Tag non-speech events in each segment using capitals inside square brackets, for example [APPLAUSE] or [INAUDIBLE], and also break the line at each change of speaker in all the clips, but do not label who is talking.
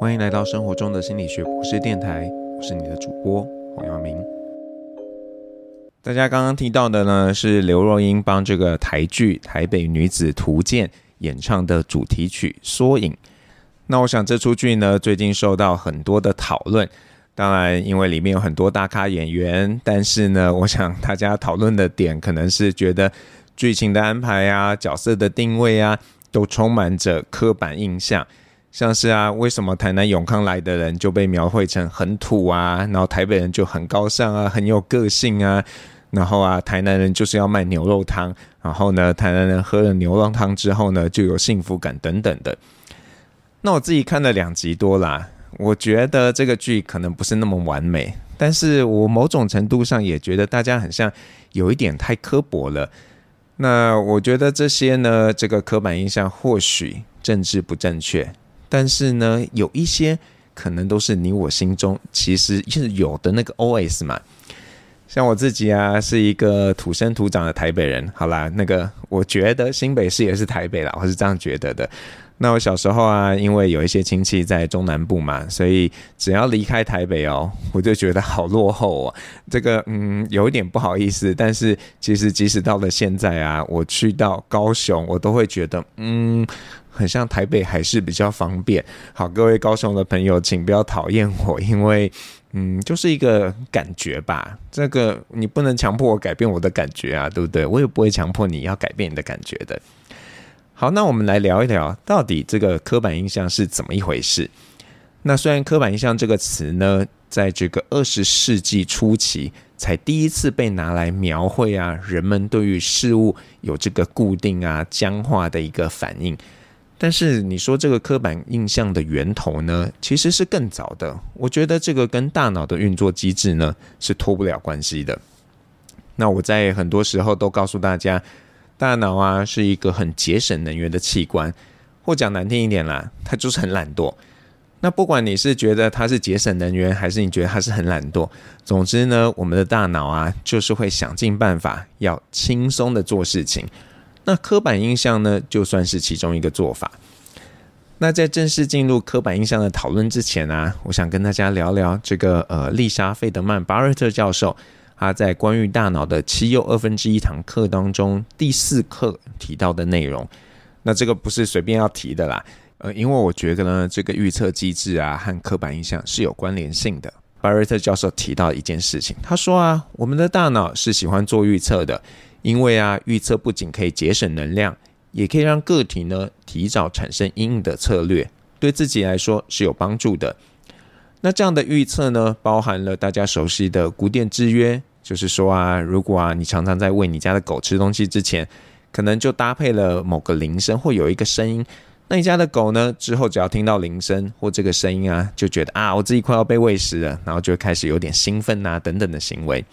欢迎来到生活中的心理学博士电台，我是你的主播黄耀明。大家刚刚听到的呢，是刘若英帮这个台剧《台北女子图鉴》演唱的主题曲《缩影》。那我想这出剧呢，最近受到很多的讨论。当然，因为里面有很多大咖演员，但是呢，我想大家讨论的点可能是觉得剧情的安排啊、角色的定位啊，都充满着刻板印象。像是啊，为什么台南永康来的人就被描绘成很土啊，然后台北人就很高尚啊，很有个性啊，然后啊，台南人就是要卖牛肉汤，然后呢，台南人喝了牛肉汤之后呢，就有幸福感等等的。那我自己看了两集多啦，我觉得这个剧可能不是那么完美，但是我某种程度上也觉得大家很像有一点太刻薄了。那我觉得这些呢，这个刻板印象或许政治不正确。但是呢，有一些可能都是你我心中其实就是有的那个 OS 嘛。像我自己啊，是一个土生土长的台北人。好啦，那个我觉得新北市也是台北啦，我是这样觉得的。那我小时候啊，因为有一些亲戚在中南部嘛，所以只要离开台北哦，我就觉得好落后哦。这个嗯，有一点不好意思。但是其实即使到了现在啊，我去到高雄，我都会觉得嗯。很像台北还是比较方便。好，各位高雄的朋友，请不要讨厌我，[LAUGHS] 因为嗯，就是一个感觉吧。这个你不能强迫我改变我的感觉啊，对不对？我也不会强迫你要改变你的感觉的。好，那我们来聊一聊，到底这个刻板印象是怎么一回事？那虽然刻板印象这个词呢，在这个二十世纪初期才第一次被拿来描绘啊，人们对于事物有这个固定啊、僵化的一个反应。但是你说这个刻板印象的源头呢，其实是更早的。我觉得这个跟大脑的运作机制呢是脱不了关系的。那我在很多时候都告诉大家，大脑啊是一个很节省能源的器官，或讲难听一点啦，它就是很懒惰。那不管你是觉得它是节省能源，还是你觉得它是很懒惰，总之呢，我们的大脑啊就是会想尽办法要轻松的做事情。那刻板印象呢，就算是其中一个做法。那在正式进入刻板印象的讨论之前啊，我想跟大家聊聊这个呃，丽莎·费德曼·巴瑞特教授，他在关于大脑的七又二分之一堂课当中第四课提到的内容。那这个不是随便要提的啦，呃，因为我觉得呢，这个预测机制啊和刻板印象是有关联性的。巴瑞特教授提到一件事情，他说啊，我们的大脑是喜欢做预测的。因为啊，预测不仅可以节省能量，也可以让个体呢提早产生因应的策略，对自己来说是有帮助的。那这样的预测呢，包含了大家熟悉的古典制约，就是说啊，如果啊你常常在喂你家的狗吃东西之前，可能就搭配了某个铃声或有一个声音，那你家的狗呢之后只要听到铃声或这个声音啊，就觉得啊我自己快要被喂食了，然后就开始有点兴奋啊等等的行为。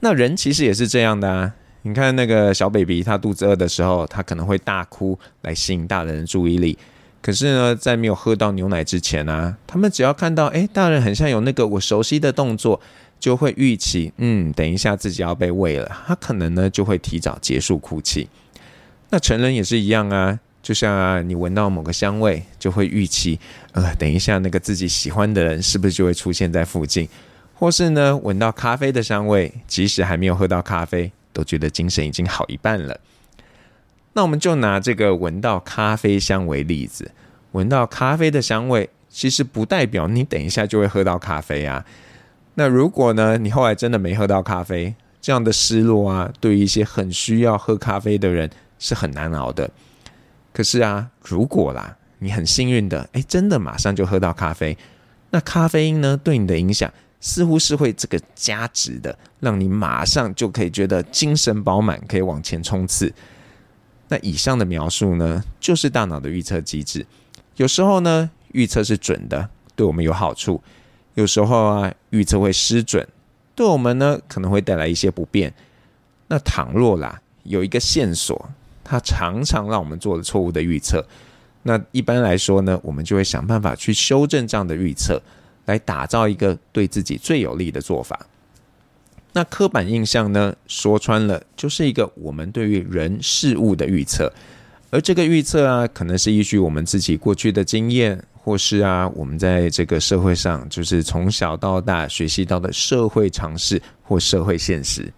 那人其实也是这样的啊。你看那个小 baby，他肚子饿的时候，他可能会大哭来吸引大人的注意力。可是呢，在没有喝到牛奶之前啊，他们只要看到诶，大人很像有那个我熟悉的动作，就会预期，嗯，等一下自己要被喂了，他可能呢就会提早结束哭泣。那成人也是一样啊，就像啊，你闻到某个香味，就会预期，呃，等一下那个自己喜欢的人是不是就会出现在附近？或是呢，闻到咖啡的香味，即使还没有喝到咖啡。都觉得精神已经好一半了。那我们就拿这个闻到咖啡香为例子，闻到咖啡的香味，其实不代表你等一下就会喝到咖啡啊。那如果呢，你后来真的没喝到咖啡，这样的失落啊，对于一些很需要喝咖啡的人是很难熬的。可是啊，如果啦，你很幸运的，诶，真的马上就喝到咖啡，那咖啡因呢，对你的影响，似乎是会这个加值的，让你马上就可以觉得精神饱满，可以往前冲刺。那以上的描述呢，就是大脑的预测机制。有时候呢，预测是准的，对我们有好处；有时候啊，预测会失准，对我们呢可能会带来一些不便。那倘若啦，有一个线索，它常常让我们做了错误的预测，那一般来说呢，我们就会想办法去修正这样的预测。来打造一个对自己最有利的做法。那刻板印象呢，说穿了就是一个我们对于人事物的预测，而这个预测啊，可能是依据我们自己过去的经验，或是啊，我们在这个社会上，就是从小到大学习到的社会常识或社会现实。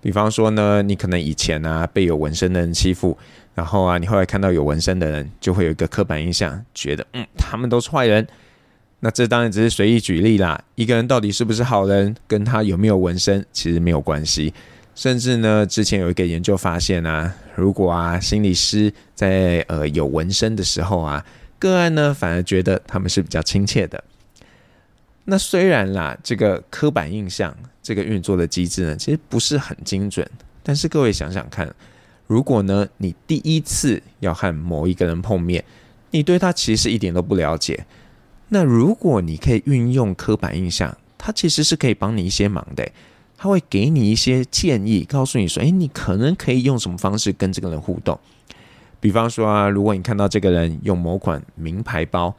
比方说呢，你可能以前啊被有纹身的人欺负，然后啊，你后来看到有纹身的人，就会有一个刻板印象，觉得嗯，他们都是坏人。那这当然只是随意举例啦。一个人到底是不是好人，跟他有没有纹身其实没有关系。甚至呢，之前有一个研究发现啊，如果啊心理师在呃有纹身的时候啊，个案呢反而觉得他们是比较亲切的。那虽然啦，这个刻板印象这个运作的机制呢，其实不是很精准。但是各位想想看，如果呢，你第一次要和某一个人碰面，你对他其实一点都不了解，那如果你可以运用刻板印象，他其实是可以帮你一些忙的。他会给你一些建议，告诉你说，诶，你可能可以用什么方式跟这个人互动。比方说啊，如果你看到这个人用某款名牌包。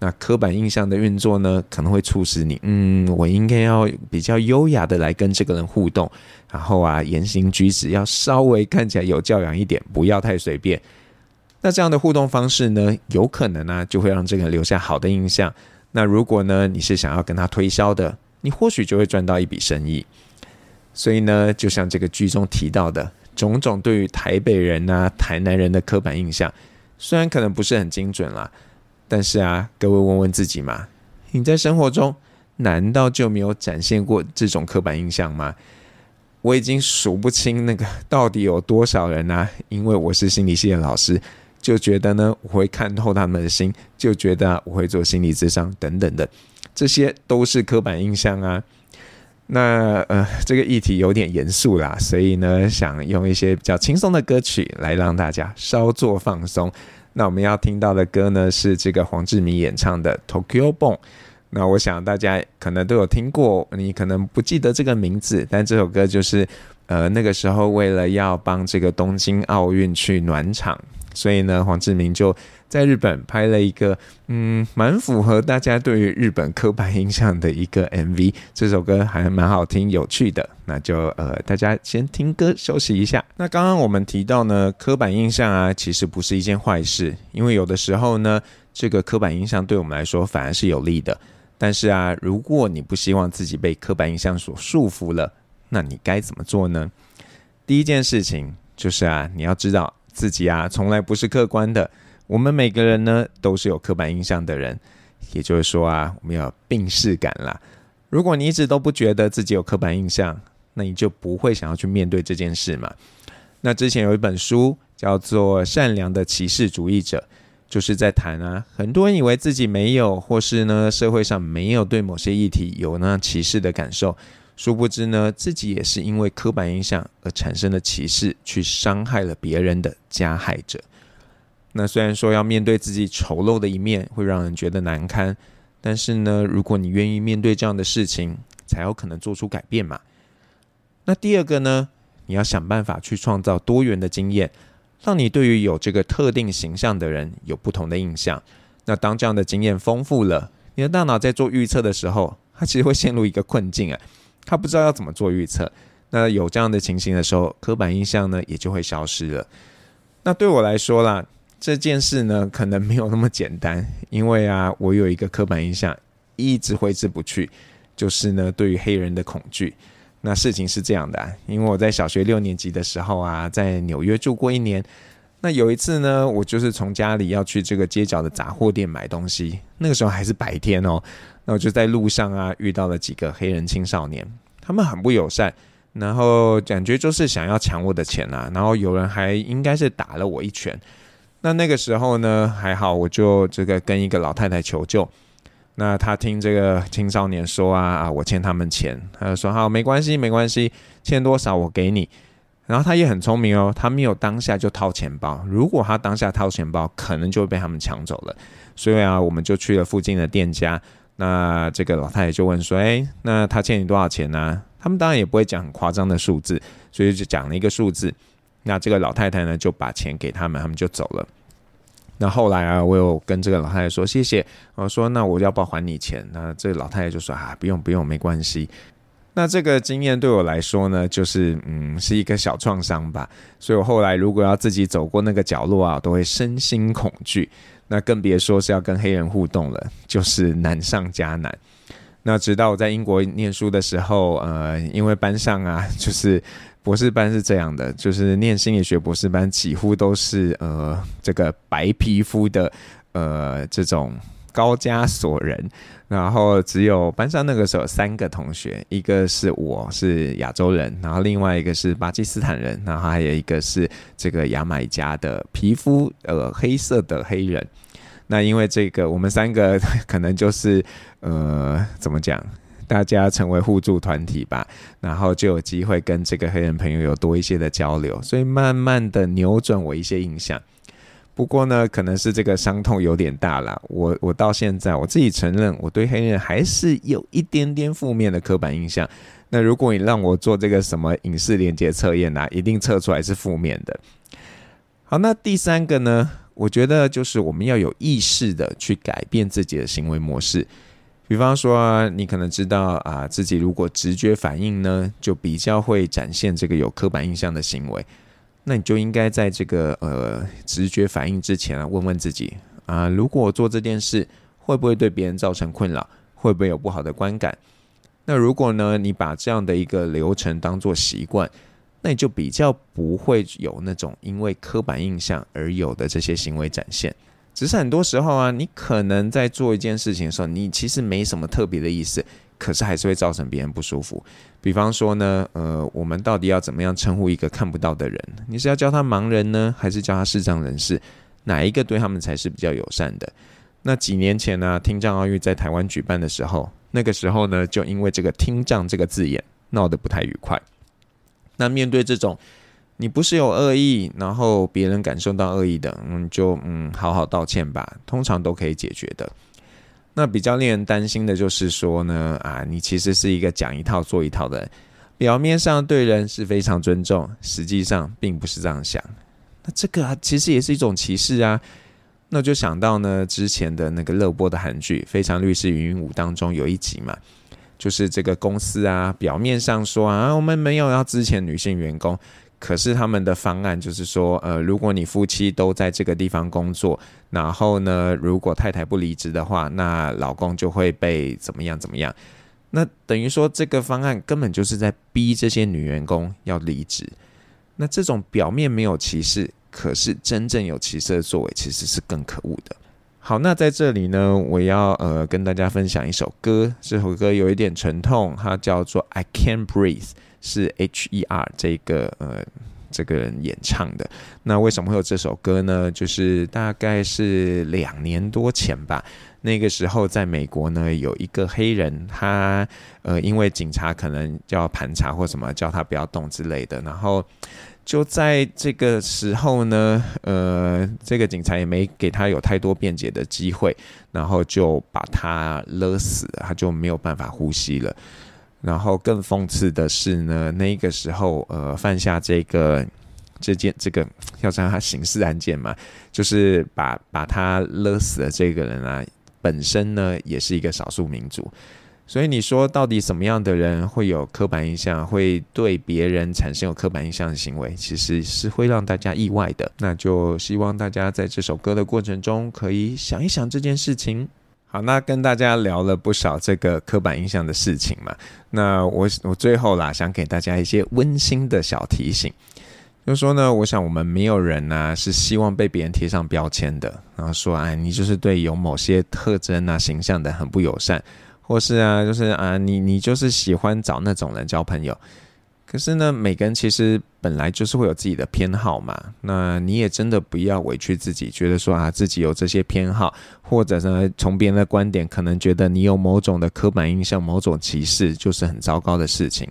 那刻板印象的运作呢，可能会促使你，嗯，我应该要比较优雅的来跟这个人互动，然后啊，言行举止要稍微看起来有教养一点，不要太随便。那这样的互动方式呢，有可能呢，就会让这个人留下好的印象。那如果呢，你是想要跟他推销的，你或许就会赚到一笔生意。所以呢，就像这个剧中提到的，种种对于台北人啊、台南人的刻板印象，虽然可能不是很精准啦。但是啊，各位问问自己嘛，你在生活中难道就没有展现过这种刻板印象吗？我已经数不清那个到底有多少人啊，因为我是心理系的老师，就觉得呢，我会看透他们的心，就觉得，我会做心理咨商等等的，这些都是刻板印象啊。那呃，这个议题有点严肃啦，所以呢，想用一些比较轻松的歌曲来让大家稍作放松。那我们要听到的歌呢，是这个黄志明演唱的《Tokyo Bomb》。那我想大家可能都有听过，你可能不记得这个名字，但这首歌就是呃那个时候为了要帮这个东京奥运去暖场。所以呢，黄志明就在日本拍了一个，嗯，蛮符合大家对于日本刻板印象的一个 MV。这首歌还蛮好听、有趣的。那就呃，大家先听歌休息一下。那刚刚我们提到呢，刻板印象啊，其实不是一件坏事，因为有的时候呢，这个刻板印象对我们来说反而是有利的。但是啊，如果你不希望自己被刻板印象所束缚了，那你该怎么做呢？第一件事情就是啊，你要知道。自己啊，从来不是客观的。我们每个人呢，都是有刻板印象的人。也就是说啊，我们要有病视感啦。如果你一直都不觉得自己有刻板印象，那你就不会想要去面对这件事嘛。那之前有一本书叫做《善良的歧视主义者》，就是在谈啊，很多人以为自己没有，或是呢，社会上没有对某些议题有那歧视的感受。殊不知呢，自己也是因为刻板印象而产生的歧视，去伤害了别人的加害者。那虽然说要面对自己丑陋的一面会让人觉得难堪，但是呢，如果你愿意面对这样的事情，才有可能做出改变嘛。那第二个呢，你要想办法去创造多元的经验，让你对于有这个特定形象的人有不同的印象。那当这样的经验丰富了，你的大脑在做预测的时候，它其实会陷入一个困境啊。他不知道要怎么做预测，那有这样的情形的时候，刻板印象呢也就会消失了。那对我来说啦，这件事呢可能没有那么简单，[LAUGHS] 因为啊，我有一个刻板印象一直挥之不去，就是呢对于黑人的恐惧。那事情是这样的啊，因为我在小学六年级的时候啊，在纽约住过一年。那有一次呢，我就是从家里要去这个街角的杂货店买东西，那个时候还是白天哦。那我就在路上啊遇到了几个黑人青少年，他们很不友善，然后感觉就是想要抢我的钱啊，然后有人还应该是打了我一拳。那那个时候呢，还好，我就这个跟一个老太太求救。那他听这个青少年说啊啊，我欠他们钱，他就说好，没关系没关系，欠多少我给你。然后他也很聪明哦，他没有当下就掏钱包。如果他当下掏钱包，可能就被他们抢走了。所以啊，我们就去了附近的店家。那这个老太太就问说：“哎，那他欠你多少钱呢？”他们当然也不会讲很夸张的数字，所以就讲了一个数字。那这个老太太呢，就把钱给他们，他们就走了。那后来啊，我有跟这个老太太说谢谢。我说：“那我要不要还你钱？”那这个老太太就说：“啊，不用不用，没关系。”那这个经验对我来说呢，就是嗯，是一个小创伤吧。所以我后来如果要自己走过那个角落啊，都会身心恐惧。那更别说是要跟黑人互动了，就是难上加难。那直到我在英国念书的时候，呃，因为班上啊，[LAUGHS] 就是博士班是这样的，就是念心理学博士班几乎都是呃这个白皮肤的呃这种高加索人，然后只有班上那个时候三个同学，一个是我是亚洲人，然后另外一个是巴基斯坦人，然后还有一个是这个牙买加的皮肤呃黑色的黑人。那因为这个，我们三个可能就是呃，怎么讲？大家成为互助团体吧，然后就有机会跟这个黑人朋友有多一些的交流，所以慢慢的扭转我一些印象。不过呢，可能是这个伤痛有点大了。我我到现在我自己承认，我对黑人还是有一点点负面的刻板印象。那如果你让我做这个什么影视连接测验啊，一定测出来是负面的。好，那第三个呢？我觉得就是我们要有意识的去改变自己的行为模式，比方说啊，你可能知道啊，自己如果直觉反应呢，就比较会展现这个有刻板印象的行为，那你就应该在这个呃直觉反应之前啊，问问自己啊，如果做这件事会不会对别人造成困扰，会不会有不好的观感？那如果呢，你把这样的一个流程当做习惯。那你就比较不会有那种因为刻板印象而有的这些行为展现。只是很多时候啊，你可能在做一件事情的时候，你其实没什么特别的意思，可是还是会造成别人不舒服。比方说呢，呃，我们到底要怎么样称呼一个看不到的人？你是要叫他盲人呢，还是叫他视障人士？哪一个对他们才是比较友善的？那几年前呢，听障奥运在台湾举办的时候，那个时候呢，就因为这个听障这个字眼闹得不太愉快。那面对这种，你不是有恶意，然后别人感受到恶意的，嗯，就嗯好好道歉吧，通常都可以解决的。那比较令人担心的就是说呢，啊，你其实是一个讲一套做一套的人，表面上对人是非常尊重，实际上并不是这样想。那这个啊，其实也是一种歧视啊。那就想到呢，之前的那个热播的韩剧《非常律师禹英禑》当中有一集嘛。就是这个公司啊，表面上说啊，我们没有要之前女性员工，可是他们的方案就是说，呃，如果你夫妻都在这个地方工作，然后呢，如果太太不离职的话，那老公就会被怎么样怎么样。那等于说，这个方案根本就是在逼这些女员工要离职。那这种表面没有歧视，可是真正有歧视的作为，其实是更可恶的。好，那在这里呢，我要呃跟大家分享一首歌。这首歌有一点沉痛，它叫做《I Can't Breathe》，是 H.E.R. 这个呃这个人演唱的。那为什么会有这首歌呢？就是大概是两年多前吧。那个时候在美国呢，有一个黑人，他呃因为警察可能要盘查或什么，叫他不要动之类的，然后。就在这个时候呢，呃，这个警察也没给他有太多辩解的机会，然后就把他勒死，他就没有办法呼吸了。然后更讽刺的是呢，那个时候呃犯下这个这件这个要让他刑事案件嘛，就是把把他勒死的这个人啊，本身呢也是一个少数民族。所以你说，到底什么样的人会有刻板印象，会对别人产生有刻板印象的行为，其实是会让大家意外的。那就希望大家在这首歌的过程中，可以想一想这件事情。好，那跟大家聊了不少这个刻板印象的事情嘛。那我我最后啦，想给大家一些温馨的小提醒，就是说呢，我想我们没有人呢是希望被别人贴上标签的，然后说，哎，你就是对有某些特征啊、形象的很不友善。或是啊，就是啊，你你就是喜欢找那种人交朋友，可是呢，每个人其实本来就是会有自己的偏好嘛。那你也真的不要委屈自己，觉得说啊，自己有这些偏好，或者呢，从别人的观点可能觉得你有某种的刻板印象、某种歧视，就是很糟糕的事情。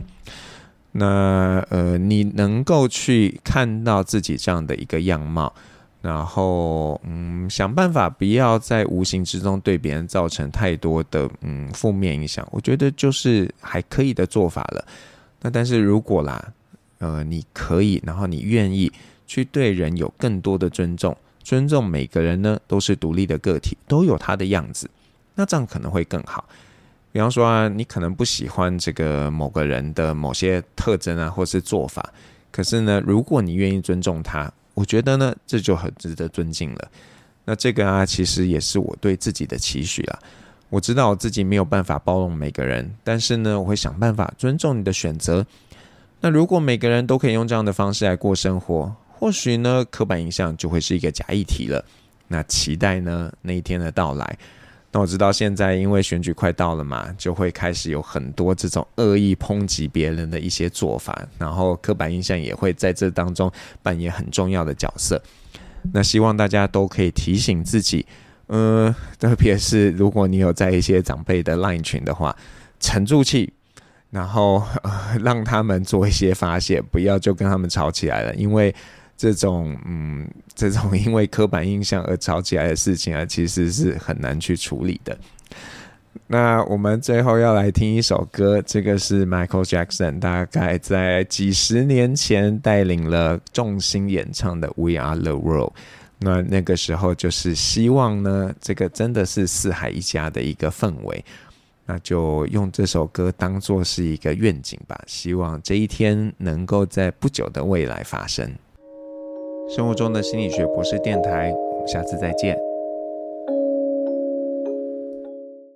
那呃，你能够去看到自己这样的一个样貌。然后，嗯，想办法不要在无形之中对别人造成太多的嗯负面影响，我觉得就是还可以的做法了。那但是如果啦，呃，你可以，然后你愿意去对人有更多的尊重，尊重每个人呢都是独立的个体，都有他的样子，那这样可能会更好。比方说啊，你可能不喜欢这个某个人的某些特征啊，或是做法，可是呢，如果你愿意尊重他。我觉得呢，这就很值得尊敬了。那这个啊，其实也是我对自己的期许啊。我知道我自己没有办法包容每个人，但是呢，我会想办法尊重你的选择。那如果每个人都可以用这样的方式来过生活，或许呢，刻板印象就会是一个假议题了。那期待呢，那一天的到来。那我知道现在因为选举快到了嘛，就会开始有很多这种恶意抨击别人的一些做法，然后刻板印象也会在这当中扮演很重要的角色。那希望大家都可以提醒自己。呃，特别是如果你有在一些长辈的 LINE 群的话，沉住气，然后呃让他们做一些发泄，不要就跟他们吵起来了。因为这种嗯，这种 [LAUGHS] 因为刻板印象而吵起来的事情啊，其实是很难去处理的。那我们最后要来听一首歌，这个是 Michael Jackson 大概在几十年前带领了众星演唱的《We Are the World》。那那个时候就是希望呢，这个真的是四海一家的一个氛围，那就用这首歌当做是一个愿景吧，希望这一天能够在不久的未来发生。生活中的心理学博士电台，我们下次再见。